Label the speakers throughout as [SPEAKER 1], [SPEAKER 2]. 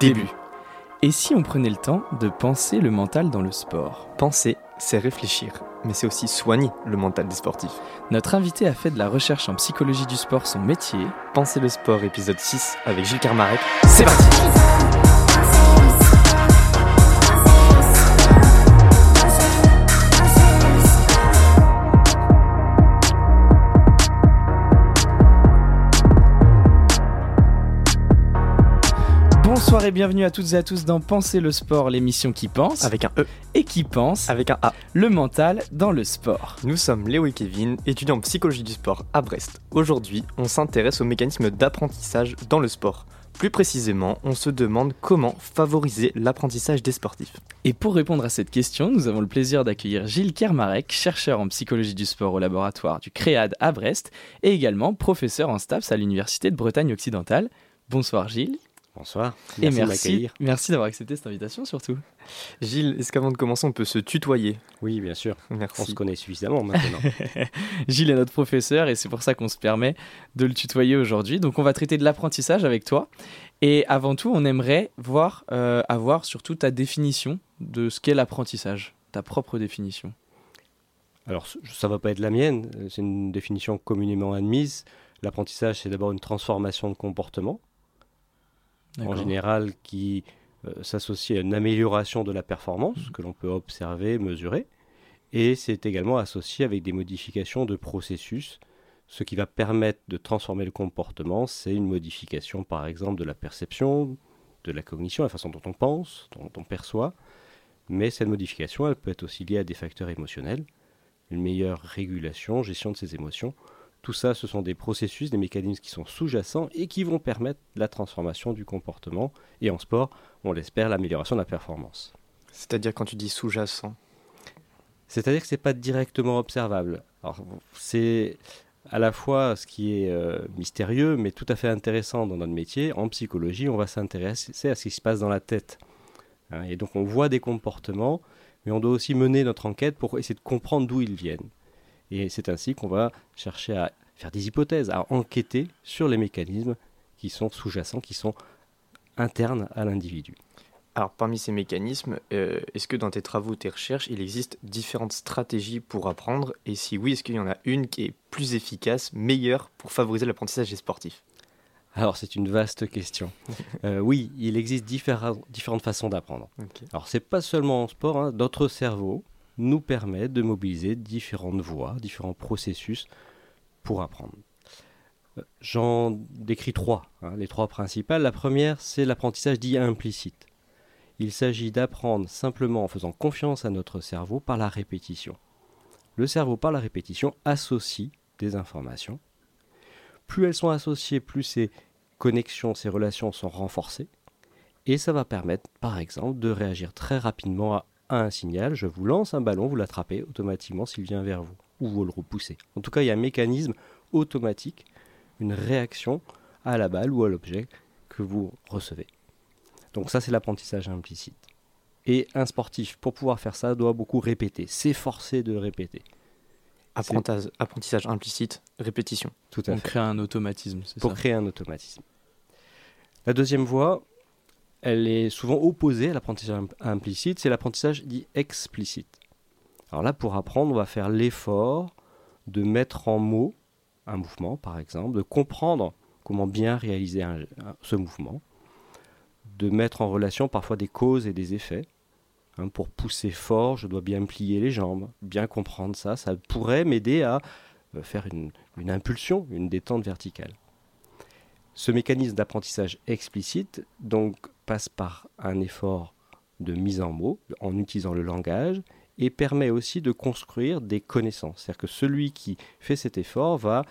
[SPEAKER 1] Début.
[SPEAKER 2] Et si on prenait le temps de penser le mental dans le sport?
[SPEAKER 1] Penser, c'est réfléchir, mais c'est aussi soigner le mental des sportifs.
[SPEAKER 2] Notre invité a fait de la recherche en psychologie du sport son métier.
[SPEAKER 1] Penser le sport, épisode 6, avec Gilles Carmarek. C'est parti
[SPEAKER 2] et bienvenue à toutes et à tous dans Penser le sport, l'émission qui pense
[SPEAKER 1] Avec un E,
[SPEAKER 2] et qui pense
[SPEAKER 1] avec un A.
[SPEAKER 2] le mental dans le sport.
[SPEAKER 1] Nous sommes Léo et Kevin, étudiants en psychologie du sport à Brest. Aujourd'hui, on s'intéresse aux mécanismes d'apprentissage dans le sport. Plus précisément, on se demande comment favoriser l'apprentissage des sportifs.
[SPEAKER 2] Et pour répondre à cette question, nous avons le plaisir d'accueillir Gilles Kermarek, chercheur en psychologie du sport au laboratoire du CREAD à Brest et également professeur en STAPS à l'Université de Bretagne occidentale. Bonsoir Gilles.
[SPEAKER 3] Bonsoir.
[SPEAKER 2] et
[SPEAKER 3] Merci de
[SPEAKER 2] merci,
[SPEAKER 3] m'accueillir.
[SPEAKER 2] merci d'avoir accepté cette invitation surtout.
[SPEAKER 1] Gilles, est-ce qu'avant de commencer, on peut se tutoyer?
[SPEAKER 3] Oui, bien sûr. On
[SPEAKER 1] Merci.
[SPEAKER 3] se connaît suffisamment maintenant.
[SPEAKER 2] Gilles est notre professeur et c'est pour ça qu'on se permet de le tutoyer aujourd'hui. Donc on va traiter de l'apprentissage avec toi. Et avant tout, on aimerait voir, euh, avoir surtout ta définition de ce qu'est l'apprentissage, ta propre définition.
[SPEAKER 3] Alors, ça va pas être la mienne. euh, C'est une définition communément admise. L'apprentissage, c'est d'abord une transformation de comportement, en général qui euh, s'associe à une amélioration de la performance que l'on peut observer, mesurer. Et c'est également associé avec des modifications de processus. Ce qui va permettre de transformer le comportement, c'est une modification, par exemple, de la perception, de la cognition, la façon dont on pense, dont on perçoit. Mais cette modification, elle peut être aussi liée à des facteurs émotionnels, une meilleure régulation, gestion de ses émotions. Tout ça, ce sont des processus, des mécanismes qui sont sous-jacents et qui vont permettre la transformation du comportement. Et en sport, on l'espère, l'amélioration de la performance.
[SPEAKER 1] C'est-à-dire quand tu dis sous-jacent.
[SPEAKER 3] C'est-à-dire que ce n'est pas directement observable. Alors, c'est à la fois ce qui est euh, mystérieux, mais tout à fait intéressant dans notre métier. En psychologie, on va s'intéresser à ce qui se passe dans la tête. Hein, et donc, on voit des comportements, mais on doit aussi mener notre enquête pour essayer de comprendre d'où ils viennent. Et c'est ainsi qu'on va chercher à faire des hypothèses, à enquêter sur les mécanismes qui sont sous-jacents, qui sont internes à l'individu.
[SPEAKER 1] Alors parmi ces mécanismes, euh, est-ce que dans tes travaux, tes recherches, il existe différentes stratégies pour apprendre? Et si oui, est-ce qu'il y en a une qui est plus efficace, meilleure pour favoriser l'apprentissage des sportifs?
[SPEAKER 3] Alors, c'est une vaste question. Euh, oui, il existe différentes façons d'apprendre.
[SPEAKER 1] Ok.
[SPEAKER 3] Alors, c'est pas seulement en sport, hein, notre cerveau nous permet de mobiliser différentes voies, différents processus pour apprendre. Euh, J'en décris trois, hein, les trois principales. La première, c'est l'apprentissage dit implicite. Il s'agit d'apprendre simplement en faisant confiance à notre cerveau par la répétition. Le cerveau, par la répétition, associe des informations. Plus elles sont associées, plus ces connexions, ces relations sont renforcées. Et ça va permettre, par exemple, de réagir très rapidement à, à un signal. Je vous lance un ballon, vous l'attrapez automatiquement s'il vient vers vous, ou vous le repoussez. En tout cas, il y a un mécanisme automatique, une réaction à la balle ou à l'objet que vous recevez. Donc ça, c'est l'apprentissage implicite. Et un sportif, pour pouvoir faire ça, doit beaucoup répéter, s'efforcer de répéter.
[SPEAKER 1] Apprentissage, apprentissage implicite, répétition.
[SPEAKER 3] Tout à
[SPEAKER 2] On
[SPEAKER 3] fait.
[SPEAKER 2] crée un automatisme, c'est
[SPEAKER 3] pour
[SPEAKER 2] ça?
[SPEAKER 3] créer un automatisme. La deuxième voie, elle est souvent opposée à l'apprentissage im- implicite, c'est l'apprentissage dit explicite. Alors là, pour apprendre, on va faire l'effort de mettre en mots un mouvement, par exemple, de comprendre comment bien réaliser ce mouvement, de mettre en relation parfois des causes et des effets. Hein, pour pousser fort, je dois bien plier les jambes, bien comprendre ça. Ça pourrait m'aider à euh, faire une impulsion, une détente verticale. Ce mécanisme d'apprentissage explicite donc passe par un effort de mise en mots en utilisant le langage et permet aussi de construire des connaissances. C'est-à-dire que celui qui fait cet effort va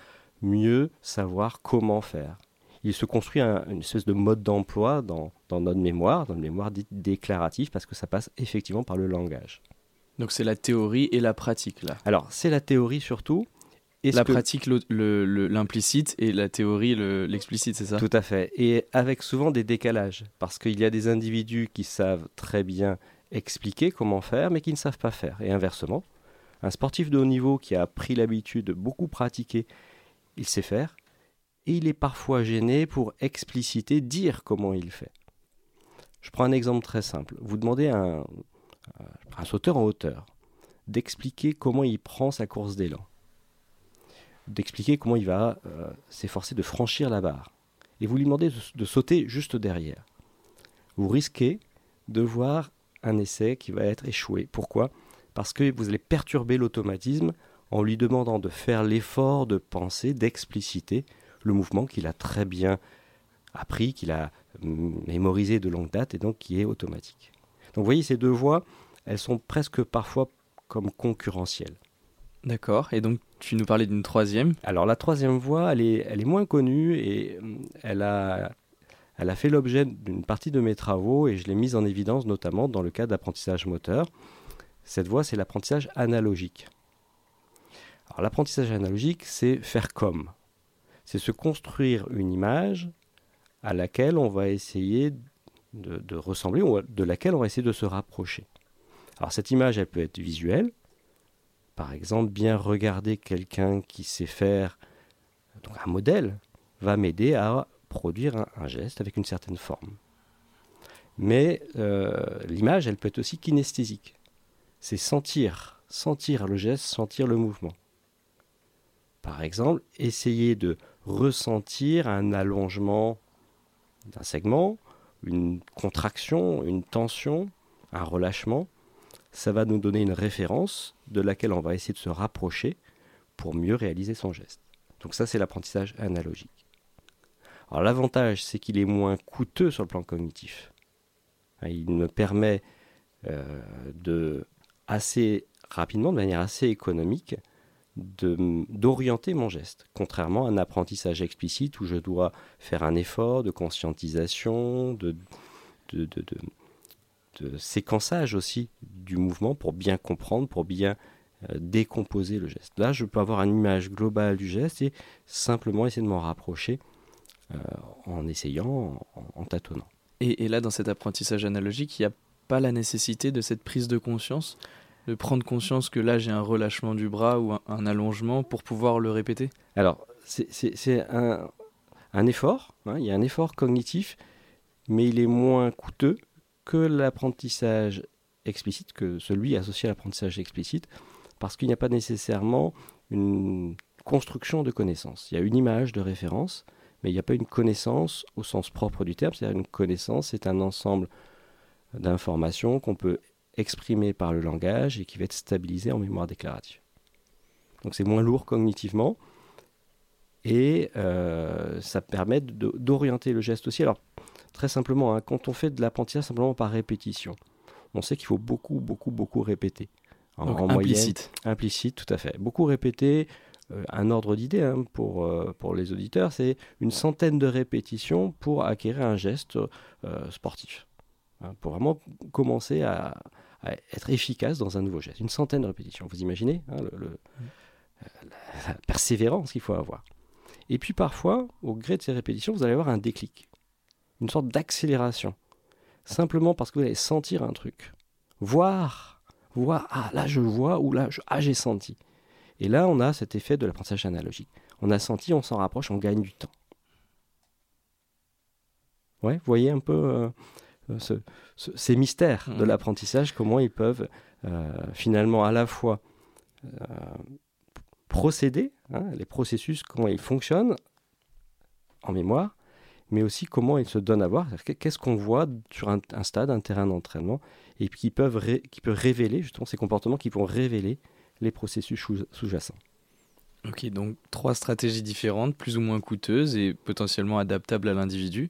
[SPEAKER 3] mieux savoir comment faire. Il se construit un- une espèce de mode d'emploi dans, dans notre mémoire, dans une mémoire dite déclarative, parce que ça passe effectivement par le langage.
[SPEAKER 2] Donc c'est la théorie et la pratique là.
[SPEAKER 3] Alors, c'est la théorie surtout.
[SPEAKER 2] La
[SPEAKER 3] que-
[SPEAKER 2] pratique, l'implicite et la théorie, le- l'explicite, c'est ça?
[SPEAKER 3] Tout à fait. Et avec souvent des décalages. Parce qu'il y a des individus qui savent très bien expliquer comment faire, mais qui ne savent pas faire. Et inversement, un sportif de haut niveau qui a pris l'habitude de beaucoup pratiquer, il sait faire. Et il est parfois gêné pour expliciter, dire comment il fait. Je prends un exemple très simple. Vous demandez à un, un sauteur en hauteur d'expliquer comment il prend sa course d'élan, d'expliquer comment il va euh, s'efforcer de franchir la barre, et vous lui demandez de, de sauter juste derrière. Vous risquez de voir un essai qui va être échoué. Pourquoi? Parce que vous allez perturber l'automatisme en lui demandant de faire l'effort de penser, d'expliciter le mouvement qu'il a très bien appris, qu'il a mm, mémorisé de longue date et donc qui est automatique. Donc vous voyez, ces deux voies, elles sont presque parfois comme concurrentielles.
[SPEAKER 2] D'accord. Et donc, tu nous parlais d'une troisième.
[SPEAKER 3] Alors, la troisième voie, elle est, moins connue et mm, elle a, fait l'objet d'une partie de mes travaux et je l'ai mise en évidence notamment dans le cadre d'apprentissage moteur. Cette voie, c'est l'apprentissage analogique. Alors, l'apprentissage analogique, c'est faire comme. C'est se construire une image à laquelle on va essayer de, de ressembler ou de laquelle on va essayer de se rapprocher. Alors cette image, elle peut être visuelle. Par exemple, bien regarder quelqu'un qui sait faire donc un modèle va m'aider à produire un, geste avec une certaine forme. Mais euh, l'image, elle peut être aussi kinesthésique. C'est sentir, sentir le geste, sentir le mouvement. Par exemple, essayer de ressentir un allongement d'un segment, une contraction, une tension, un relâchement ça va nous donner une référence de laquelle on va essayer de se rapprocher pour mieux réaliser son geste. Donc ça, c'est l'apprentissage analogique. L'avantage, c'est qu'il est moins coûteux sur le plan cognitif. Hein, il me permet euh, de assez rapidement, de manière assez économique, d'orienter mon geste, contrairement à un apprentissage explicite où je dois faire un effort de conscientisation, de séquençage aussi du mouvement pour bien comprendre, pour bien euh, décomposer le geste. Là, je peux avoir une image globale du geste et simplement essayer de m'en rapprocher euh, en essayant, en, en tâtonnant.
[SPEAKER 2] Et, et, là, dans cet apprentissage analogique, il n'y a pas la nécessité de cette prise de conscience, de prendre conscience que là, j'ai un relâchement du bras ou un, un, allongement pour pouvoir le répéter?
[SPEAKER 3] Alors, c'est un, un, effort, hein, il y a un effort cognitif, mais il est moins coûteux que l'apprentissage explicite, que celui associé à l'apprentissage explicite, parce qu'il n'y a pas nécessairement une construction de connaissances. Il y a une image de référence, mais il n'y a pas une connaissance au sens propre du terme. C'est-à-dire une connaissance, c'est un ensemble d'informations qu'on peut exprimer par le langage et qui va être stabilisé en mémoire déclarative. Donc c'est moins lourd cognitivement et euh, ça permet d'orienter le geste aussi. Alors Très simplement, hein, quand on fait de l'apprentissage simplement par répétition, on sait qu'il faut beaucoup, beaucoup, beaucoup répéter.
[SPEAKER 2] En, Donc, en implicite.
[SPEAKER 3] Moyenne, implicite, tout à fait. Beaucoup répéter. Euh, un ordre d'idée hein, pour, euh, pour les auditeurs, c'est une centaine de répétitions pour acquérir un geste euh, sportif. Hein, pour vraiment commencer à, à, être efficace dans un nouveau geste. Une centaine de répétitions. Vous imaginez hein, le, le, la, la persévérance qu'il faut avoir. Et puis parfois, au gré de ces répétitions, vous allez avoir un déclic une sorte d'accélération. Simplement parce que vous allez sentir un truc. Voir, voir, ah là je vois, ou là, je, ah j'ai senti. Et là, on a cet effet de l'apprentissage analogique. On a senti, on s'en rapproche, on gagne du temps. Ouais, vous voyez un peu euh, euh ce, ce, ces mystères de mmh. l'apprentissage, comment ils peuvent euh, finalement à la fois euh, procéder, hein, les processus, comment ils fonctionnent en mémoire, mais aussi comment ils se donnent à voir. Qu'est-ce qu'on voit sur un, un, stade, un terrain d'entraînement, et qui peuvent ré, qui peut révéler justement ces comportements qui vont révéler les processus sous-jacents.
[SPEAKER 2] Ok, donc trois stratégies différentes, plus ou moins coûteuses et potentiellement adaptables à l'individu.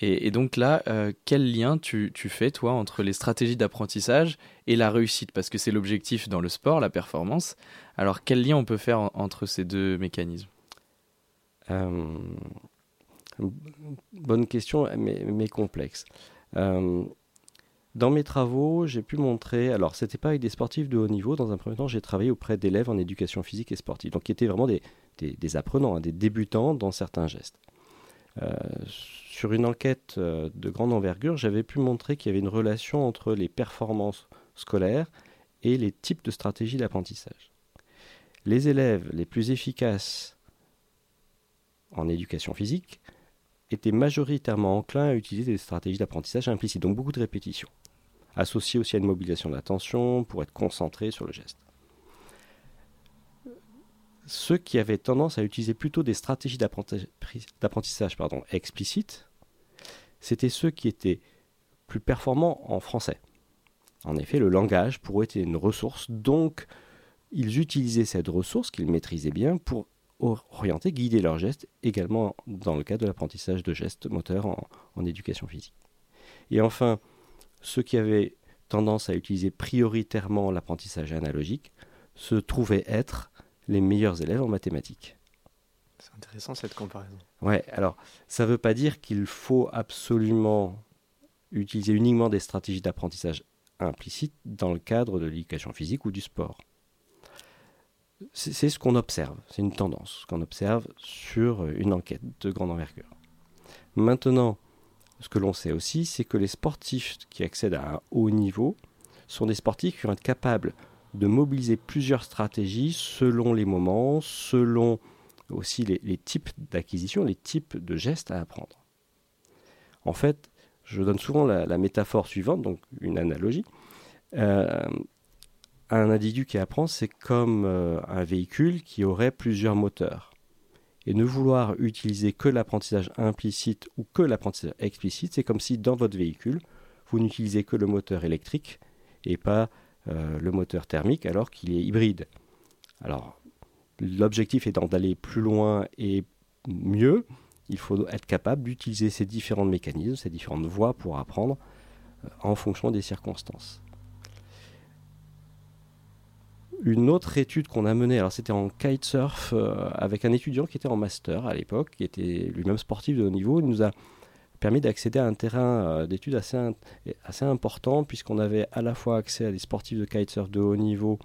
[SPEAKER 2] Et, et, donc là, euh, quel lien tu, tu, fais, toi, entre les stratégies d'apprentissage et la réussite? Parce que c'est l'objectif dans le sport, la performance. Alors, quel lien on peut faire en, entre ces deux mécanismes?
[SPEAKER 3] Euh, Bonne question, mais, complexe. Euh, dans mes travaux, j'ai pu montrer, alors c'était pas avec des sportifs de haut niveau, dans un premier temps j'ai travaillé auprès d'élèves en éducation physique et sportive, donc qui étaient vraiment des apprenants, hein, des débutants dans certains gestes. Euh, sur une enquête euh, de grande envergure, j'avais pu montrer qu'il y avait une relation entre les performances scolaires et les types de stratégies d'apprentissage. Les élèves les plus efficaces en éducation physique étaient majoritairement enclins à utiliser des stratégies d'apprentissage implicite, donc beaucoup de répétitions, associées aussi à une mobilisation de l'attention pour être concentré sur le geste. Ceux qui avaient tendance à utiliser plutôt des stratégies d'apprentissage explicites, c'était ceux qui étaient plus performants en français. En effet, le langage pourrait être une ressource, donc ils utilisaient cette ressource qu'ils maîtrisaient bien pour orienter, guider leurs gestes, également dans le cadre de l'apprentissage de gestes moteurs en, éducation physique. Et enfin, ceux qui avaient tendance à utiliser prioritairement l'apprentissage analogique se trouvaient être les meilleurs élèves en mathématiques.
[SPEAKER 1] C'est intéressant cette comparaison.
[SPEAKER 3] Ouais, alors ça ne veut pas dire qu'il faut absolument utiliser uniquement des stratégies d'apprentissage implicite dans le cadre de l'éducation physique ou du sport c'est ce qu'on observe, c'est une tendance qu'on observe sur une enquête de grande envergure. Maintenant, ce que l'on sait aussi, c'est que les sportifs qui accèdent à un haut niveau sont des sportifs qui vont être capables de mobiliser plusieurs stratégies selon les moments, selon aussi les, types d'acquisition, les types de gestes à apprendre. En fait, je donne souvent la, métaphore suivante, donc une analogie. Euh, un individu qui apprend, c'est comme euh, un véhicule qui aurait plusieurs moteurs. Et ne vouloir utiliser que l'apprentissage implicite ou que l'apprentissage explicite, c'est comme si dans votre véhicule, vous n'utilisez que le moteur électrique et pas euh, le moteur thermique alors qu'il est hybride. Alors, l'objectif étant d'aller plus loin et mieux, il faut être capable d'utiliser ces différents mécanismes, ces différentes voies pour apprendre euh, en fonction des circonstances une autre étude qu'on a menée, alors c'était en kitesurf euh, avec un étudiant qui était en master à l'époque, qui était lui-même sportif de haut niveau, il nous a permis d'accéder à un terrain euh, d'études assez, assez important puisqu'on avait à la fois accès à des sportifs de kitesurf de haut niveau,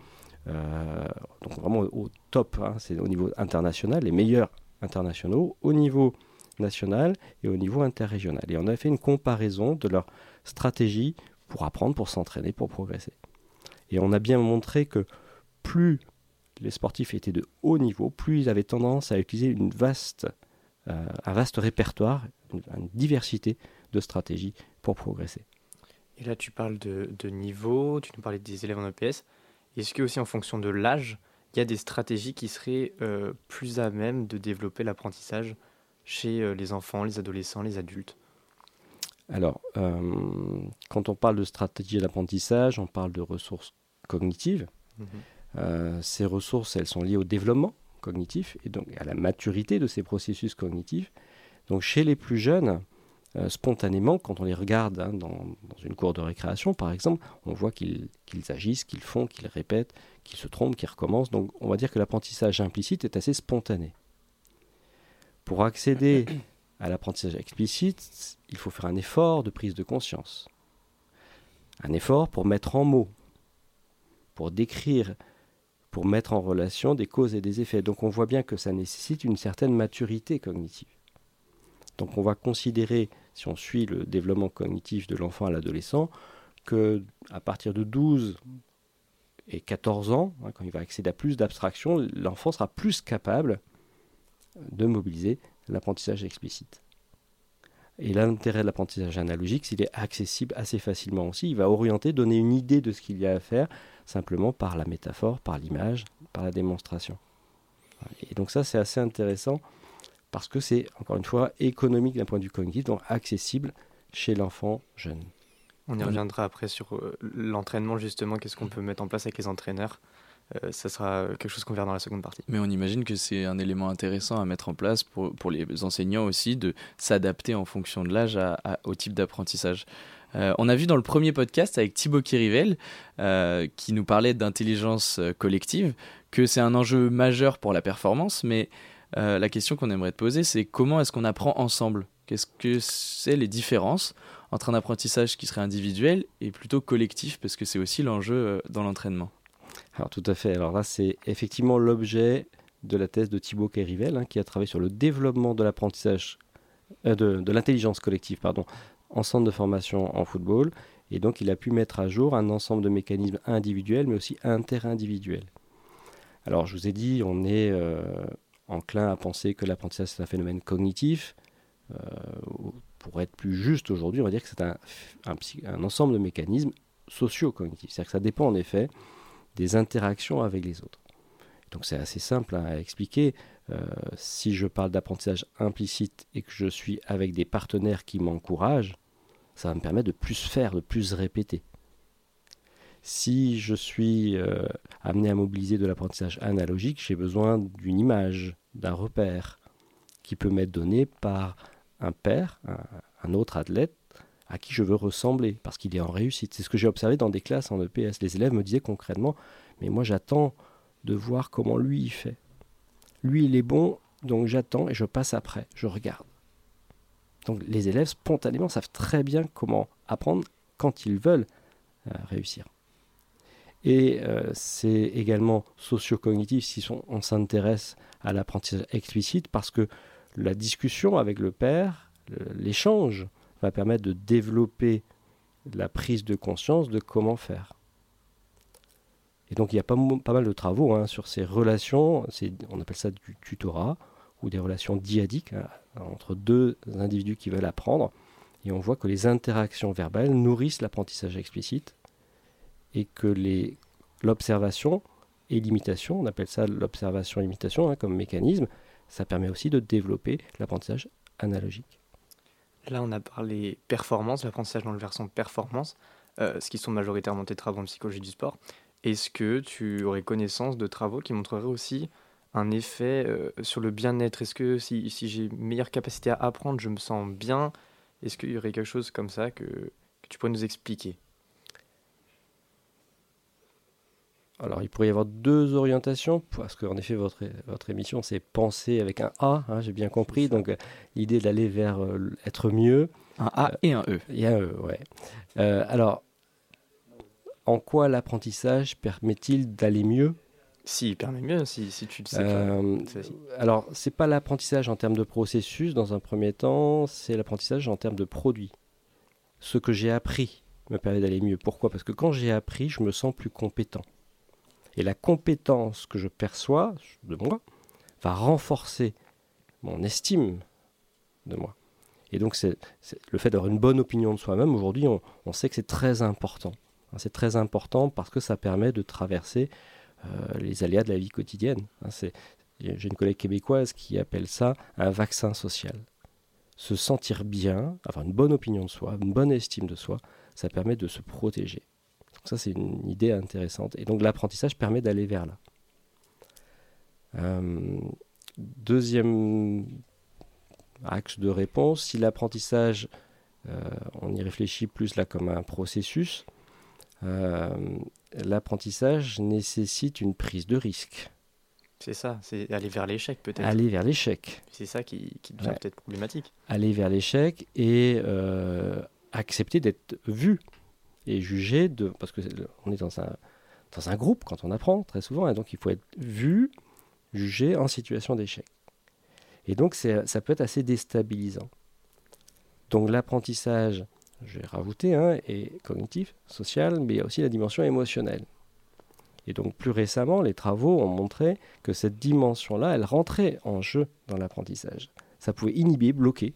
[SPEAKER 3] euh, donc vraiment au top, hein, c'est au niveau international, les meilleurs internationaux, au niveau national et au niveau interrégional. Et on a fait une comparaison de leur stratégie pour apprendre, pour s'entraîner, pour progresser. Et on a bien montré que plus les sportifs étaient de haut niveau, plus ils avaient tendance à utiliser une vaste, euh, un vaste répertoire, une, diversité de stratégies pour progresser.
[SPEAKER 1] Et là, tu parles de, niveau, tu nous parlais des élèves en EPS. Est-ce que aussi en fonction de l'âge, il y a des stratégies qui seraient euh, plus à même de développer l'apprentissage chez euh, les enfants, les adolescents, les adultes?
[SPEAKER 3] Alors, quand on parle de stratégie d'apprentissage, on parle de ressources cognitives. Mhm. Euh, ces ressources, elles sont liées au développement cognitif et donc à la maturité de ces processus cognitifs. Donc chez les plus jeunes, euh, spontanément, quand on les regarde hein, dans, une cour de récréation, par exemple, on voit qu'ils agissent, qu'ils font, qu'ils répètent, qu'ils se trompent, qu'ils recommencent. Donc on va dire que l'apprentissage implicite est assez spontané. Pour accéder à l'apprentissage explicite, il faut faire un effort de prise de conscience. Un effort pour mettre en mots, pour décrire pour mettre en relation des causes et des effets. Donc on voit bien que ça nécessite une certaine maturité cognitive. Donc on va considérer, si on suit le développement cognitif de l'enfant à l'adolescent, que à partir de 12 et 14 ans, hein, quand il va accéder à plus d'abstraction, l'enfant sera plus capable de mobiliser l'apprentissage explicite. Et l'intérêt de l'apprentissage analogique, s'il est accessible assez facilement aussi, il va orienter, donner une idée de ce qu'il y a à faire, simplement par la métaphore, par l'image, par la démonstration. Et donc ça, c'est assez intéressant parce que c'est, encore une fois, économique d'un point de vue cognitif, donc accessible chez l'enfant jeune.
[SPEAKER 1] On y reviendra après sur euh, l'entraînement, justement, qu'est-ce qu'on peut mettre en place avec les entraîneurs. Euh, ça sera quelque chose qu'on verra dans la seconde partie.
[SPEAKER 2] Mais on imagine que c'est un élément intéressant à mettre en place pour, pour les enseignants aussi, de s'adapter en fonction de l'âge au type d'apprentissage. Euh, on a vu dans le premier podcast avec Thibaut Kirivel, euh, qui nous parlait d'intelligence euh, collective, que c'est un enjeu majeur pour la performance, mais la question qu'on aimerait te poser, c'est comment est-ce qu'on apprend ensemble? Qu'est-ce que c'est les différences entre un apprentissage qui serait individuel et plutôt collectif, parce que c'est aussi l'enjeu dans l'entraînement?
[SPEAKER 3] Alors tout à fait, alors là c'est effectivement l'objet de la thèse de Thibaut Kirivel, hein, qui a travaillé sur le développement de l'apprentissage, de, de l'intelligence collective, pardon, en centre de formation en football. Et donc, il a pu mettre à jour un ensemble de mécanismes individuels, mais aussi interindividuels. Alors, je vous ai dit, on est euh, enclin à penser que l'apprentissage, c'est un phénomène cognitif. pour être plus juste aujourd'hui, on va dire que c'est un, un, ensemble de mécanismes socio-cognitifs. C'est-à-dire que ça dépend en effet des interactions avec les autres. Donc c'est assez simple à expliquer. Euh, si je parle d'apprentissage implicite et que je suis avec des partenaires qui m'encouragent, ça va me permettre de plus faire, de plus répéter. Si je suis euh, amené à mobiliser de l'apprentissage analogique, j'ai besoin d'une image, d'un repère qui peut m'être donné par un père, un, autre athlète à qui je veux ressembler parce qu'il est en réussite. C'est ce que j'ai observé dans des classes en EPS. Les élèves me disaient concrètement, mais moi j'attends de voir comment lui il fait. Lui il est bon, donc j'attends et je passe après, je regarde. Donc les élèves spontanément savent très bien comment apprendre quand ils veulent euh, réussir. Et euh, c'est également socio-cognitif si on s'intéresse à l'apprentissage explicite parce que la discussion avec le père, l'échange, va permettre de développer la prise de conscience de comment faire. Et donc il y a pas, mal de travaux hein, sur ces relations, on appelle ça du tutorat, ou des relations diadiques hein, entre deux individus qui veulent apprendre. Et on voit que les interactions verbales nourrissent l'apprentissage explicite et que l'observation et l'imitation, on appelle ça l'observation-imitation hein, comme mécanisme, ça permet aussi de développer l'apprentissage analogique.
[SPEAKER 1] Là, on a parlé performance, l'apprentissage dans le versant performance, euh, ce qui sont majoritairement tes travaux en psychologie du sport. Est-ce que tu aurais connaissance de travaux qui montreraient aussi un effet euh, sur le bien-être? Est-ce que si, si j'ai une meilleure capacité à apprendre, je me sens bien? Est-ce qu'il y aurait quelque chose comme ça que, que tu pourrais nous expliquer?
[SPEAKER 3] Alors, il pourrait y avoir deux orientations, parce qu'en effet, votre, votre émission, c'est penser avec un A, hein, j'ai bien compris. Donc, euh, l'idée d'aller vers euh, être mieux.
[SPEAKER 2] Un A et un E.
[SPEAKER 3] Et un E, ouais. Euh, alors, en quoi l'apprentissage permet-il d'aller mieux
[SPEAKER 1] Si, il permet mieux, si, si tu le sais.
[SPEAKER 3] Euh, alors, c'est pas l'apprentissage en termes de processus, dans un premier temps, c'est l'apprentissage en termes de produit. Ce que j'ai appris me permet d'aller mieux. Pourquoi? Parce que quand j'ai appris, je me sens plus compétent. Et la compétence que je perçois de moi va renforcer mon estime de moi. Et donc, c'est, le fait d'avoir une bonne opinion de soi-même, aujourd'hui, on, sait que c'est très important. Hein, c'est très important parce que ça permet de traverser euh, les aléas de la vie quotidienne. Hein, j'ai une collègue québécoise qui appelle ça un vaccin social. Se sentir bien, avoir une bonne opinion de soi, une bonne estime de soi, ça permet de se protéger. Ça, c'est une idée intéressante. Et donc l'apprentissage permet d'aller vers là. Euh, deuxième axe de réponse, si l'apprentissage, euh, on y réfléchit plus là comme un processus, l'apprentissage nécessite une prise de risque.
[SPEAKER 1] C'est ça, c'est aller vers l'échec peut-être.
[SPEAKER 3] Aller vers l'échec.
[SPEAKER 1] C'est ça qui, qui devient peut-être problématique.
[SPEAKER 3] Aller vers l'échec et accepter d'être vu et jugé de parce que on est dans un dans un groupe quand on apprend très souvent et donc il faut être vu, jugé en situation d'échec. Et donc ça peut être assez déstabilisant. Donc l'apprentissage, je vais rajouter, hein, cognitif, social, mais il y a aussi la dimension émotionnelle. Et donc plus récemment, les travaux ont montré que cette dimension-là, elle rentrait en jeu dans l'apprentissage. Ça pouvait inhiber, bloquer,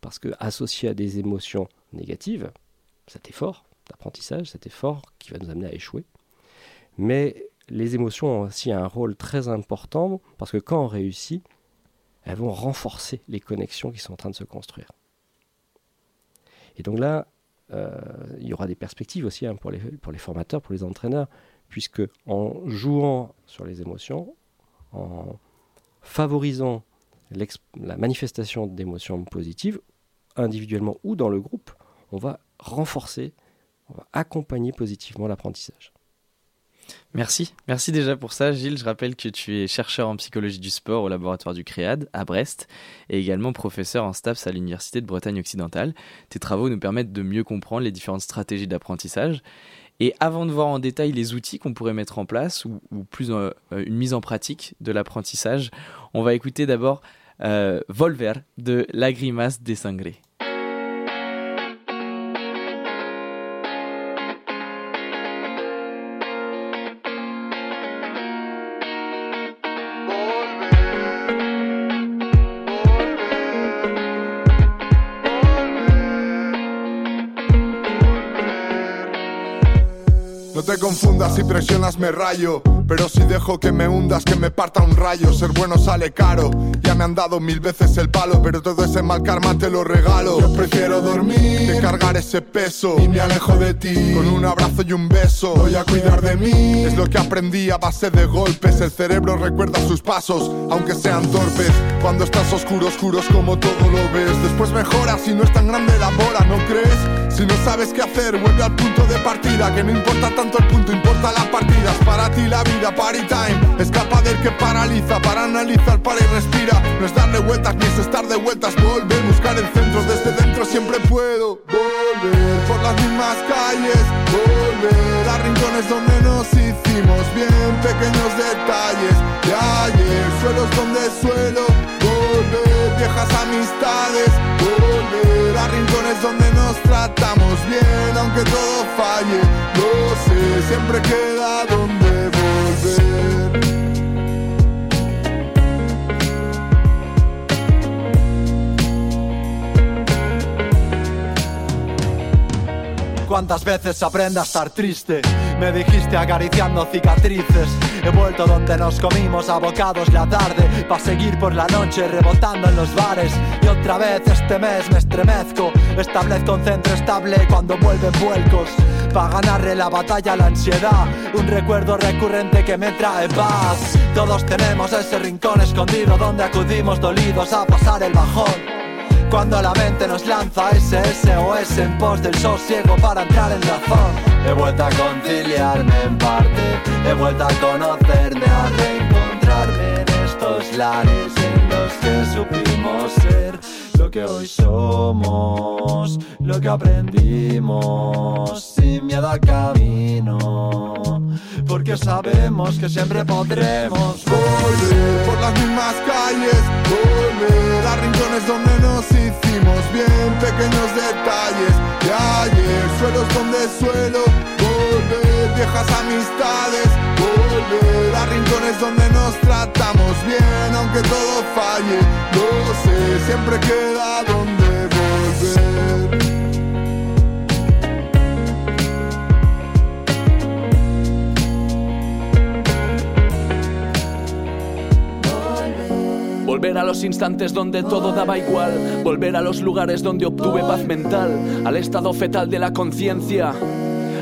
[SPEAKER 3] parce que associé à des émotions négatives, c'était fort, d'apprentissage, cet effort qui va nous amener à échouer. Mais les émotions ont aussi un rôle très important parce que quand on réussit, elles vont renforcer les connexions qui sont en train de se construire. Et donc là, euh, il y aura des perspectives aussi hein, pour, les, pour les formateurs, pour les entraîneurs, puisque en jouant sur les émotions, en favorisant la manifestation d'émotions positives, individuellement ou dans le groupe, on va renforcer on va accompagner positivement l'apprentissage.
[SPEAKER 2] Merci, merci déjà pour ça Gilles. Je rappelle que tu es chercheur en psychologie du sport au laboratoire du CREAD à Brest et également professeur en STAPS à l'Université de Bretagne occidentale. Tes travaux nous permettent de mieux comprendre les différentes stratégies d'apprentissage. Et avant de voir en détail les outils qu'on pourrait mettre en place ou, plus euh, une mise en pratique de l'apprentissage, on va écouter d'abord euh, Volver de La Grimace des Sangrés.
[SPEAKER 4] fu si presionas me rayo, pero si dejo que me hundas, que me parta un rayo. Ser bueno sale caro, ya me han dado mil veces el palo, pero todo ese mal karma te lo regalo. Yo prefiero dormir que cargar ese peso y me alejo de ti con un abrazo y un beso. Voy a cuidar de mí, es lo que aprendí a base de golpes. El cerebro recuerda sus pasos, aunque sean torpes. Cuando estás oscuro, oscuros como todo lo ves. Después mejora si no es tan grande la bola, ¿no crees? Si no sabes qué hacer, vuelve al punto de partida. Que no importa tanto el punto, importa las partidas. Para ti la vida, party time. Escapa del que paraliza, para analizar, para y respira. No es darle vueltas ni es estar de vueltas. Volver, buscar el centro, desde dentro siempre puedo. Volver por las mismas calles, volver a rincones donde nos hicimos bien. Pequeños detalles de ayer, suelos donde suelo. Volver, viejas amistades, volver a rincones donde nos tratamos bien, aunque todo falle, siempre queda donde volver.
[SPEAKER 5] Cuántas veces aprende a estar triste. Me dijiste acariciando cicatrices. He vuelto donde nos comimos abocados la tarde. Pa' seguir por la noche rebotando en los bares. Y otra vez este mes me estremezco. Establezco un centro estable cuando vuelven vuelcos. Pa' ganarle la batalla a la ansiedad. Un recuerdo recurrente que me trae paz. Todos tenemos ese rincón escondido donde acudimos dolidos a pasar el bajón. Cuando la mente nos lanza SOS en pos del sosiego para entrar en razón. He vuelto a conciliarme en parte, he vuelto a conocerme, a reencontrarme en estos lares en los que supimos ser lo que hoy somos, lo que aprendimos, sin miedo al camino. Porque sabemos que siempre podremos
[SPEAKER 4] volver por las mismas calles, volver a rincones donde nos hicimos bien, pequeños detalles de ayer, suelos donde suelo, volver, viejas amistades, volver a rincones donde nos tratamos bien, aunque todo falle, lo sé, siempre queda donde volver.
[SPEAKER 6] Volver a los instantes donde todo daba igual. Volver a los lugares donde obtuve paz mental. Al estado fetal de la conciencia.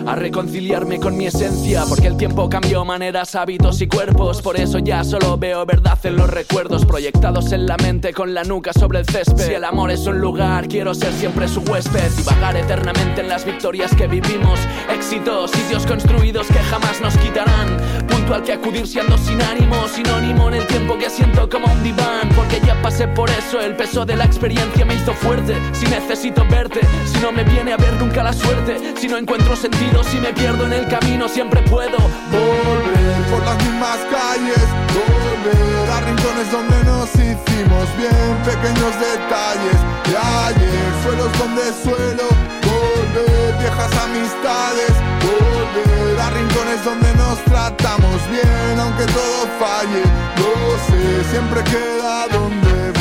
[SPEAKER 6] A reconciliarme con mi esencia. Porque el tiempo cambió maneras, hábitos y cuerpos. Por eso ya solo veo verdad en los recuerdos. Proyectados en la mente con la nuca sobre el césped. Si el amor es un lugar, quiero ser siempre su huésped. Y vagar eternamente en las victorias que vivimos. Éxitos, sitios construidos que jamás nos quitarán. Punto al que acudir si ando sin ánimo. Sinónimo en el tiempo que siento como un diván. Porque ya pasé por eso. El peso de la experiencia me hizo fuerte. Si necesito verte, si no me viene a ver nunca la suerte. Si no encuentro sentido, si me pierdo en el camino, siempre puedo
[SPEAKER 4] volver. Por las mismas calles, volver a rincones donde nos hicimos bien, pequeños detalles de ayer, suelos donde suelo, volver viejas amistades, volver a rincones donde nos tratamos bien, aunque todo falle, lo sé, siempre queda donde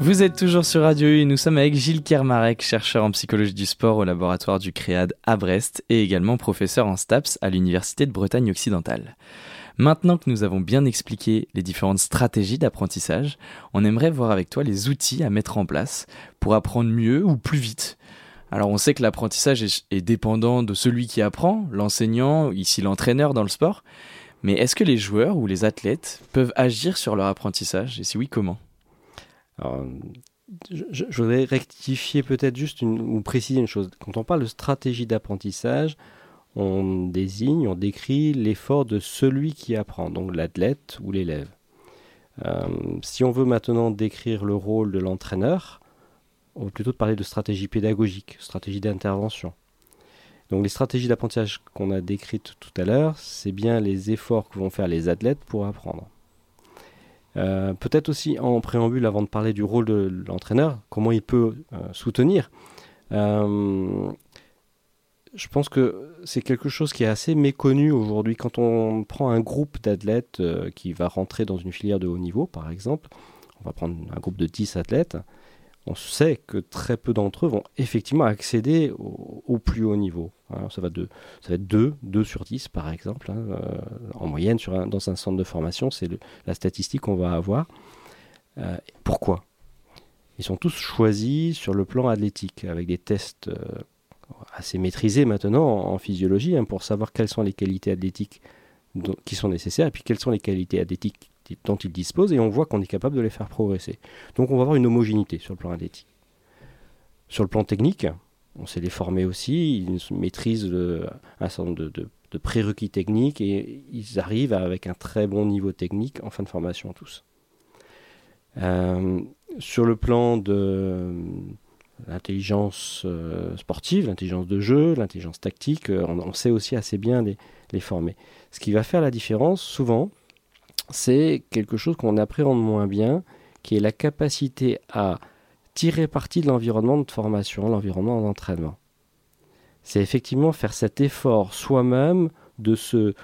[SPEAKER 2] Vous êtes toujours sur Radio U et nous sommes avec Gilles Kermarek, chercheur en psychologie du sport au laboratoire du CREAD à Brest et également professeur en STAPS à l'Université de Bretagne occidentale. Maintenant que nous avons bien expliqué les différentes stratégies d'apprentissage, on aimerait voir avec toi les outils à mettre en place pour apprendre mieux ou plus vite. Alors on sait que l'apprentissage est, dépendant de celui qui apprend, l'enseignant, ici l'entraîneur dans le sport, mais est-ce que les joueurs ou les athlètes peuvent agir sur leur apprentissage? Et si oui, comment?
[SPEAKER 3] Alors, je, voudrais rectifier peut-être juste ou préciser une chose. Quand on parle de stratégie d'apprentissage, on désigne, on décrit l'effort de celui qui apprend, donc l'athlète ou l'élève. Euh, si on veut maintenant décrire le rôle de l'entraîneur, on va plutôt parler de stratégie pédagogique, stratégie d'intervention. Donc les stratégies d'apprentissage qu'on a décrites tout à l'heure, c'est bien les efforts que vont faire les athlètes pour apprendre. Euh, peut-être aussi en préambule, avant de parler du rôle de l'entraîneur, comment il peut euh, soutenir. Je pense que c'est quelque chose qui est assez méconnu aujourd'hui. Quand on prend un groupe d'athlètes qui va rentrer dans une filière de haut niveau, par exemple, on va prendre un groupe de 10 athlètes, on sait que très peu d'entre eux vont effectivement accéder au, plus haut niveau. Ça, va être 2, 2 sur 10 par exemple, hein, euh, en moyenne dans un centre de formation, c'est la statistique qu'on va avoir. Euh, pourquoi? Ils sont tous choisis sur le plan athlétique, avec des tests euh, assez maîtrisés maintenant en, physiologie, hein, pour savoir quelles sont les qualités athlétiques qui sont nécessaires, et puis quelles sont les qualités athlétiques dont ils disposent et on voit qu'on est capable de les faire progresser. Donc on va avoir une homogénéité sur le plan athlétique. Sur le plan technique, on sait les former aussi, ils maîtrisent un certain nombre de, prérequis techniques et ils arrivent avec un très bon niveau technique en fin de formation tous. Euh, sur le plan de l'intelligence euh, sportive, l'intelligence de jeu, l'intelligence tactique, euh, on, sait aussi assez bien les, former. Ce qui va faire la différence, souvent, c'est quelque chose qu'on appréhende moins bien, qui est la capacité à tirer parti de l'environnement de formation, l'environnement d'entraînement. C'est effectivement faire cet effort soi-même de se,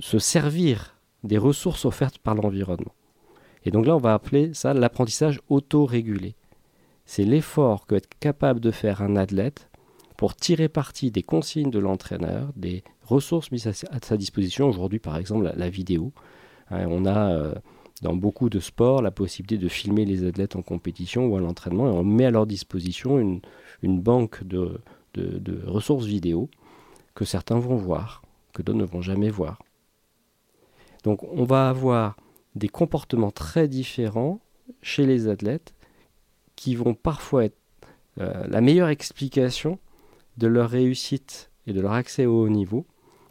[SPEAKER 3] se servir des ressources offertes par l'environnement. Et donc là, on va appeler ça l'apprentissage autorégulé. C'est l'effort que capable de faire un athlète pour tirer parti des consignes de l'entraîneur, des ressources mises à sa disposition, aujourd'hui par exemple la vidéo, Hein, on a euh, dans beaucoup de sports la possibilité de filmer les athlètes en compétition ou à l'entraînement et on met à leur disposition une, banque de, ressources vidéo que certains vont voir, que d'autres ne vont jamais voir. Donc on va avoir des comportements très différents chez les athlètes qui vont parfois être euh, la meilleure explication de leur réussite et de leur accès au haut niveau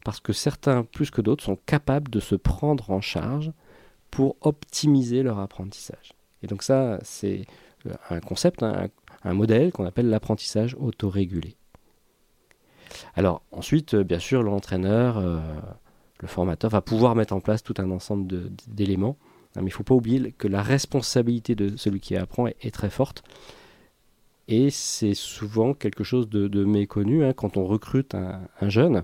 [SPEAKER 3] parce que certains, plus que d'autres, sont capables de se prendre en charge pour optimiser leur apprentissage. Et donc ça, c'est euh, un concept, un, modèle qu'on appelle l'apprentissage autorégulé. Alors ensuite, euh, bien sûr, l'entraîneur, le formateur va pouvoir mettre en place tout un ensemble d'éléments, mais il ne faut pas oublier que la responsabilité de celui qui apprend est, très forte. Et c'est souvent quelque chose de, méconnu hein, quand on recrute un jeune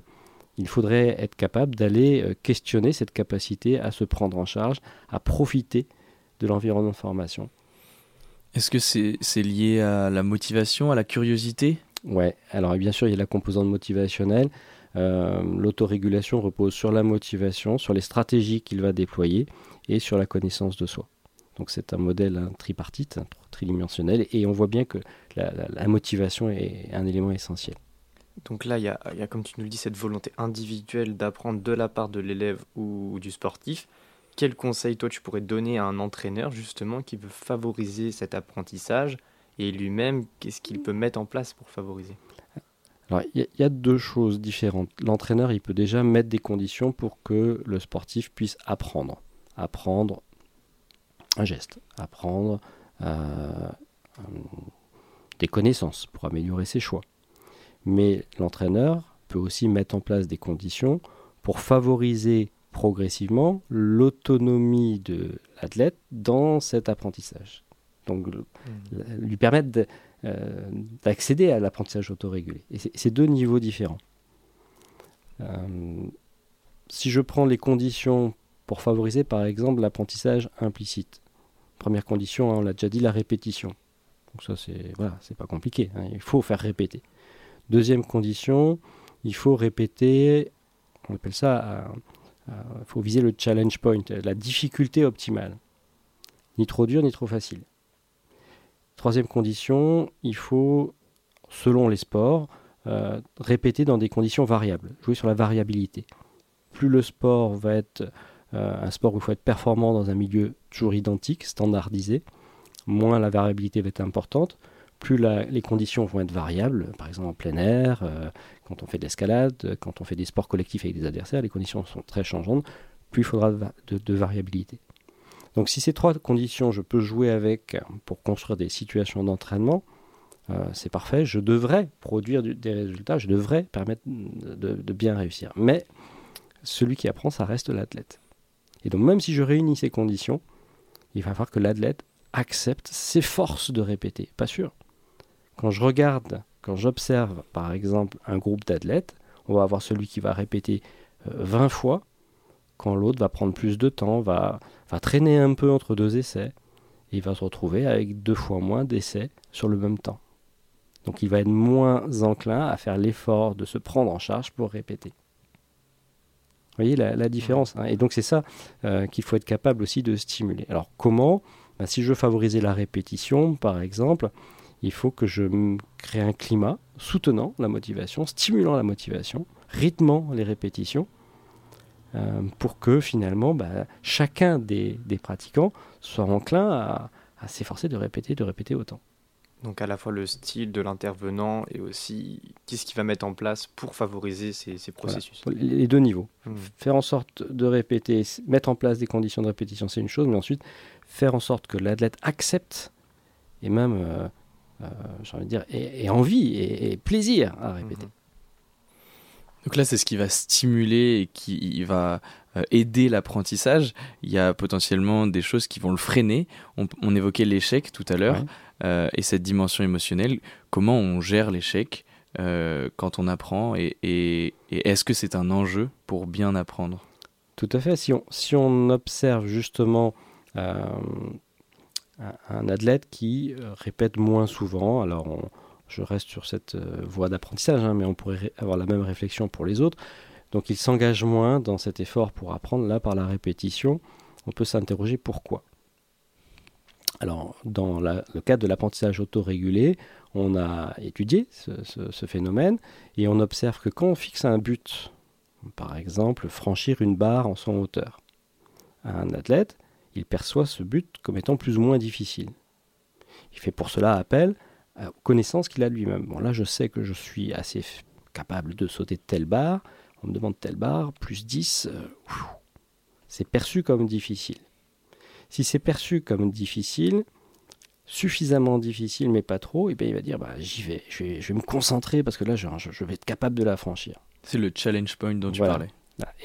[SPEAKER 3] il faudrait être capable d'aller euh, questionner cette capacité à se prendre en charge, à profiter de l'environnement de formation.
[SPEAKER 2] Est-ce que c'est lié à la motivation, à la curiosité?
[SPEAKER 3] Ouais, alors bien sûr, il y a la composante motivationnelle. Euh, l'autorégulation repose sur la motivation, sur les stratégies qu'il va déployer et sur la connaissance de soi. Donc c'est un modèle hein, tripartite, tridimensionnel, et on voit bien que la motivation est un élément essentiel.
[SPEAKER 1] Donc là, il y a, comme tu nous le dis, cette volonté individuelle d'apprendre de la part de l'élève ou, du sportif. Quel conseil, toi, tu pourrais donner à un entraîneur, justement, qui veut favoriser cet apprentissage et lui-même, qu'est-ce qu'il peut mettre en place pour favoriser?
[SPEAKER 3] Alors, il y, a deux choses différentes. L'entraîneur, il peut déjà mettre des conditions pour que le sportif puisse apprendre. Apprendre un geste, apprendre euh, des connaissances pour améliorer ses choix mais l'entraîneur peut aussi mettre en place des conditions pour favoriser progressivement l'autonomie de l'athlète dans cet apprentissage. Donc mmh. lui permettre euh, d'accéder à l'apprentissage autorégulé. Et c'est deux niveaux différents. Euh, si je prends les conditions pour favoriser par exemple l'apprentissage implicite, première condition, hein, on l'a déjà dit, la répétition. Donc ça c'est voilà, c'est pas compliqué, hein, il faut faire répéter. Deuxième condition, il faut répéter, on appelle ça, il faut viser le challenge point, la difficulté optimale. Ni trop dur, ni trop facile. Troisième condition, il faut, selon les sports, euh, répéter dans des conditions variables, jouer sur la variabilité. Plus le sport va être un sport où il faut être performant dans un milieu toujours identique, standardisé, moins la variabilité va être importante plus les conditions vont être variables, par exemple en plein air, euh, quand on fait de l'escalade, quand on fait des sports collectifs avec des adversaires, les conditions sont très changeantes, plus il faudra de, variabilité. Donc si ces trois conditions, je peux jouer avec pour construire des situations d'entraînement, euh, c'est parfait, je devrais produire des résultats, je devrais permettre de, bien réussir. Mais celui qui apprend, ça reste l'athlète. Et donc même si je réunis ces conditions, il va falloir que l'athlète accepte, s'efforce de répéter. Pas sûr. Quand je regarde, quand j'observe par exemple un groupe d'athlètes, on va avoir celui qui va répéter 20 fois, quand l'autre va prendre plus de temps, va, va traîner un peu entre deux essais, et il va se retrouver avec deux fois moins d'essais sur le même temps. Donc il va être moins enclin à faire l'effort de se prendre en charge pour répéter. Vous voyez la, différence hein. Et donc c'est ça euh, qu'il faut être capable aussi de stimuler. Alors comment? Ben, Si je veux favoriser la répétition, par exemple, il faut que je crée un climat soutenant la motivation, stimulant la motivation, rythmant les répétitions, euh, pour que finalement ben, chacun des, pratiquants soit enclin à, à s'efforcer de répéter, de répéter autant.
[SPEAKER 1] Donc à la fois le style de l'intervenant et aussi qu'est-ce qu'il va mettre en place pour favoriser ces, processus.
[SPEAKER 3] Les deux niveaux. Hmm. Faire en sorte de répéter, mettre en place des conditions de répétition, c'est une chose, mais ensuite faire en sorte que l'athlète accepte et même, euh, euh, j'ai envie de dire, et, envie et, plaisir à répéter. Hmm.
[SPEAKER 2] Donc là, c'est ce qui va stimuler et qui va euh, aider l'apprentissage. Il y a potentiellement des choses qui vont le freiner. On, évoquait l'échec tout à l'heure. Et cette dimension émotionnelle, comment on gère l'échec euh, quand on apprend et, est-ce que c'est un enjeu pour bien apprendre?
[SPEAKER 3] Tout à fait. Si on, si on observe justement euh, un athlète qui répète moins souvent, alors je reste sur cette voie d'apprentissage, hein, mais on pourrait avoir la même réflexion pour les autres. Donc il s'engage moins dans cet effort pour apprendre. Là, par la répétition, on peut s'interroger pourquoi. Alors, dans le cadre de l'apprentissage autorégulé, on a étudié ce, phénomène et on observe que quand on fixe un but, par exemple franchir une barre en son hauteur, un athlète, il perçoit ce but comme étant plus ou moins difficile. Il fait pour cela appel aux connaissances qu'il a lui-même. Bon, là, je sais que je suis assez capable de sauter telle barre, on me demande telle barre, plus 10, euh, c'est perçu comme difficile. Si c'est perçu comme difficile, suffisamment difficile mais pas trop, et eh bien il va dire bah, j'y vais, je vais, me concentrer parce que là je, vais être capable de la franchir.
[SPEAKER 2] C'est le challenge point dont tu parlais.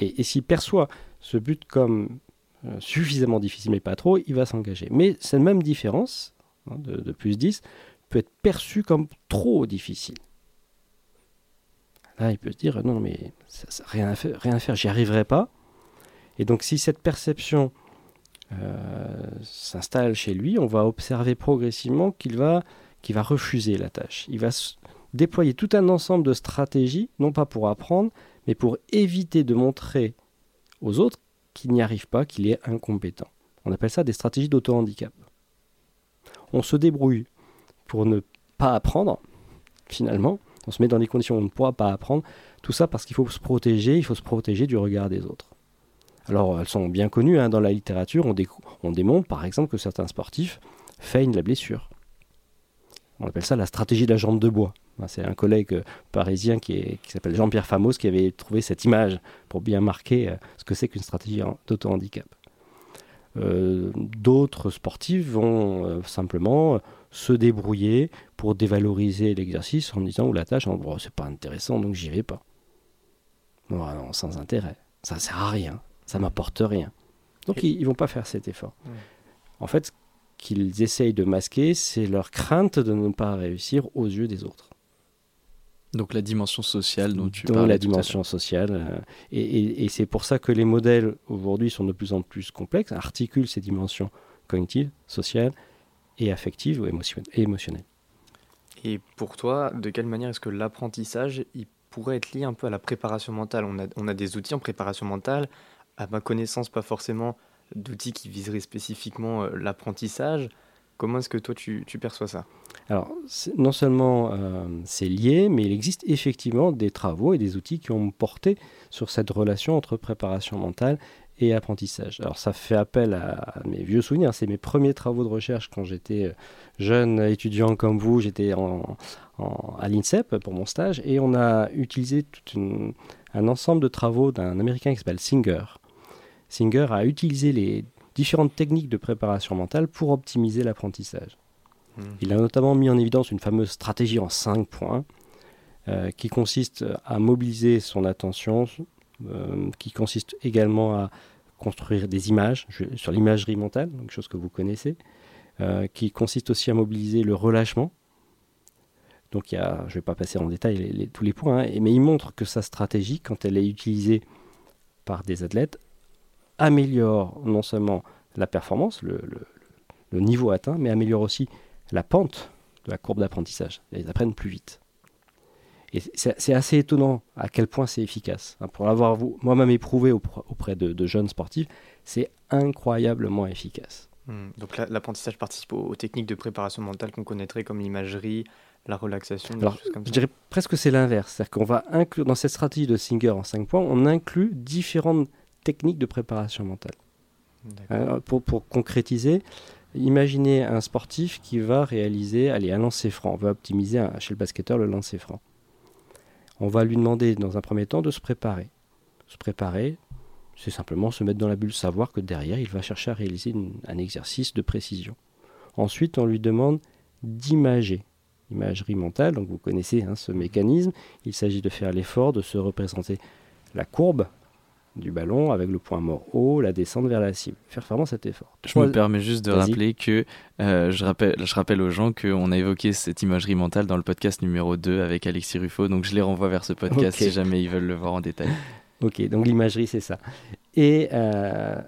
[SPEAKER 3] Et, s'il perçoit ce but comme euh, suffisamment difficile mais pas trop, il va s'engager. Mais cette même différence hein, de, plus 10 peut être perçue comme trop difficile. Là, il peut se dire non, mais ça, rien à faire, rien à faire, j'y arriverai pas. Et donc, si cette perception s'installe chez lui, on va observer progressivement qu'il va, qu'il va refuser la tâche. Il va déployer tout un ensemble de stratégies, non pas pour apprendre, mais pour éviter de montrer aux autres qu'il n'y arrive pas, qu'il est incompétent. On appelle ça des stratégies d'auto-handicap. On se débrouille pour ne pas apprendre, finalement. On se met dans des conditions où on ne pourra pas apprendre. Tout ça parce qu'il faut se protéger, il faut se protéger du regard des autres. Alors, elles sont bien connues hein, dans la littérature. On, démontre, par exemple, que certains sportifs feignent la blessure. On appelle ça la stratégie de la jambe de bois. C'est un collègue euh, parisien qui, s'appelle Jean-Pierre Famos qui avait trouvé cette image pour bien marquer euh, ce que c'est qu'une stratégie d'auto-handicap. Euh, d'autres sportifs vont simplement se débrouiller pour dévaloriser l'exercice en disant ou la tâche, oh, c'est pas intéressant donc j'y vais pas. non, sans intérêt, ça sert à rien ça m'apporte rien. Donc ils, ne vont pas faire cet effort. En fait, ce qu'ils essayent de masquer, c'est leur crainte de ne pas réussir aux yeux des autres.
[SPEAKER 2] Donc la dimension sociale dont tu
[SPEAKER 3] parles. la dimension sociale. Euh, et, c'est pour ça que les modèles aujourd'hui sont de plus en plus complexes, articulent ces dimensions cognitives, sociales et affectives ou émotionnelles.
[SPEAKER 1] Et pour toi, de quelle manière est-ce que l'apprentissage il pourrait être lié un peu à la préparation mentale? On a, on a des outils en préparation mentale, à ma connaissance, pas forcément d'outils qui viseraient spécifiquement euh, l'apprentissage. Comment est-ce que toi tu, perçois ça?
[SPEAKER 3] Alors, non seulement euh, c'est lié, mais il existe effectivement des travaux et des outils qui ont porté sur cette relation entre préparation mentale et apprentissage. Alors ça fait appel à, mes vieux souvenirs, c'est mes premiers travaux de recherche quand j'étais euh, jeune étudiant comme vous, j'étais en, à l'INSEP pour mon stage et on a utilisé tout un ensemble de travaux d'un Américain qui s'appelle Singer, Singer a utilisé les différentes techniques de préparation mentale pour optimiser l'apprentissage. Hmm. Il a notamment mis en évidence une fameuse stratégie en cinq points euh, qui consiste à mobiliser son attention, euh, qui consiste également à construire des images sur l'imagerie mentale, quelque chose que vous connaissez, euh, qui consiste aussi à mobiliser le relâchement. Donc il y a, je ne vais pas passer en détail tous les points, hein, mais il montre que sa stratégie, quand elle est utilisée par des athlètes, améliore non seulement la performance, le, niveau atteint, mais améliore aussi la pente de la courbe d'apprentissage. Ils apprennent plus vite. Et c'est assez étonnant à quel point c'est efficace. Hein, pour l'avoir moi-même éprouvé auprès de, jeunes sportifs, c'est incroyablement efficace.
[SPEAKER 1] Hmm. Donc l'apprentissage participe aux, techniques de préparation mentale qu'on connaîtrait comme l'imagerie, la relaxation,
[SPEAKER 3] Alors, Je dirais presque c'est l'inverse. C'est-à-dire qu'on va inclure dans cette stratégie de Singer en 5 points, on inclut différentes techniques de préparation mentale. Euh, pour, pour, concrétiser, imaginez un sportif qui va réaliser allez, un lancer franc. On va optimiser chez le basketteur le lancer franc. On va lui demander dans un premier temps de se préparer. Se préparer, c'est simplement se mettre dans la bulle, savoir que derrière, il va chercher à réaliser un exercice de précision. Ensuite, on lui demande d'imager. Imagerie mentale, donc vous connaissez hein, ce mécanisme. Il s'agit de faire l'effort de se représenter la courbe du ballon avec le point mort haut, la descente vers la cible. Faire vraiment cet effort.
[SPEAKER 2] Je me permets juste de rappeler que euh, je, rappelle, je rappelle aux gens qu'on a évoqué cette imagerie mentale dans le podcast numéro 2 avec Alexis Ruffo, donc je les renvoie vers ce podcast si jamais ils veulent le voir en détail.
[SPEAKER 3] Ok, donc l'imagerie c'est ça. Et euh,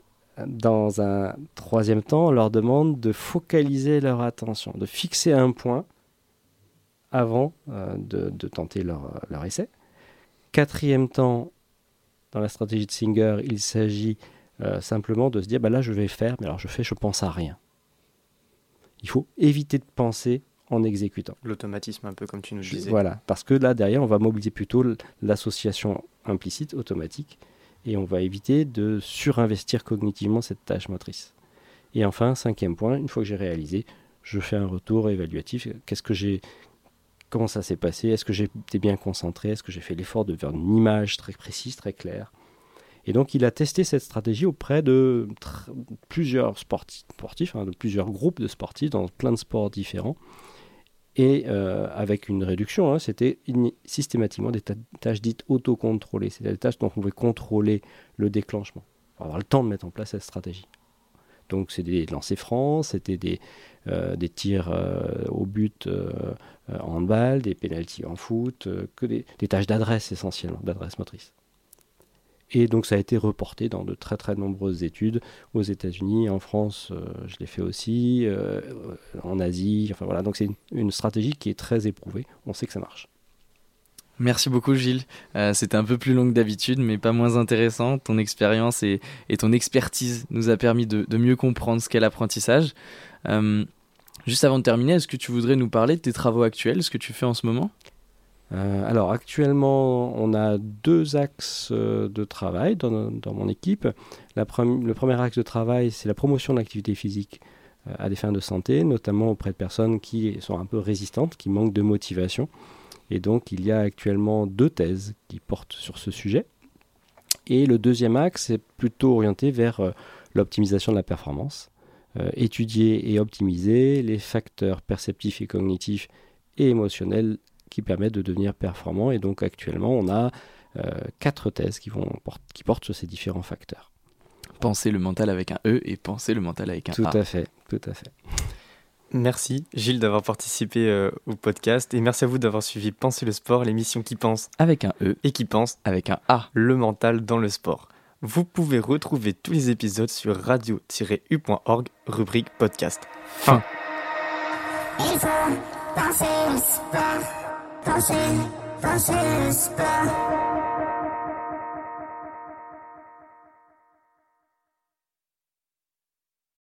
[SPEAKER 3] dans un troisième temps, on leur demande de focaliser leur attention, de fixer un point avant euh, de, de, tenter leur, leur essai. Quatrième temps, dans la stratégie de Singer, il s'agit euh, simplement de se dire bah là je vais faire, mais alors je fais, je pense à rien. Il faut éviter de penser en exécutant.
[SPEAKER 1] L'automatisme, un peu comme tu nous disais.
[SPEAKER 3] Voilà, parce que là derrière, on va mobiliser plutôt l'association implicite, automatique, et on va éviter de surinvestir cognitivement cette tâche motrice. Et enfin, cinquième point, une fois que j'ai réalisé, je fais un retour évaluatif. Qu'est-ce que j'ai comment ça s'est passé, est-ce que j'étais bien concentré, est-ce que j'ai fait l'effort de faire une image très précise, très claire? Et donc il a testé cette stratégie auprès de plusieurs sportifs, hein, de plusieurs groupes de sportifs dans plein de sports différents. Et euh, avec une réduction, hein, c'était systématiquement des tâches dites autocontrôlées, c'est des tâches dont on pouvait contrôler le déclenchement, pour avoir le temps de mettre en place cette stratégie. Donc c'est des lancers francs, c'était des, des tirs euh, au but en euh, handball, des pénalties en foot, euh, que des, tâches d'adresse essentiellement, d'adresse motrice. Et donc ça a été reporté dans de très très nombreuses études aux États-Unis, en France, je l'ai fait aussi, en Asie. Enfin voilà, donc c'est une, stratégie qui est très éprouvée. On sait que ça marche.
[SPEAKER 2] Merci beaucoup Gilles. C'était un peu plus long que d'habitude, mais pas moins intéressant. Ton expérience et, ton expertise nous a permis de, mieux comprendre ce qu'est l'apprentissage. Juste avant de terminer, est-ce que tu voudrais nous parler de tes travaux actuels, ce que tu fais en ce moment?
[SPEAKER 3] Euh, alors actuellement, on a deux axes euh, de travail dans, mon équipe. le premier axe de travail, c'est la promotion de l'activité physique euh, à des fins de santé, notamment auprès de personnes qui sont un peu résistantes, qui manquent de motivation. Et donc, il y a actuellement deux thèses qui portent sur ce sujet. Et le deuxième axe est plutôt orienté vers l'optimisation de la performance. Euh, étudier et optimiser les facteurs perceptifs et cognitifs et émotionnels qui permettent de devenir performant. Et donc actuellement, on a euh, quatre thèses qui, vont, qui portent sur ces différents facteurs.
[SPEAKER 2] Penser le mental avec un E et penser le mental avec un
[SPEAKER 3] tout
[SPEAKER 2] A.
[SPEAKER 3] Tout à fait, tout à fait.
[SPEAKER 1] Merci Gilles d'avoir participé euh, au podcast et merci à vous d'avoir suivi Penser le sport, l'émission qui pense
[SPEAKER 2] avec un E
[SPEAKER 1] et qui pense
[SPEAKER 2] avec un A,
[SPEAKER 1] le mental dans le sport. Vous pouvez retrouver tous les épisodes sur radio-u.org, rubrique podcast. Fin. Il faut penser le sport, penser, penser le sport.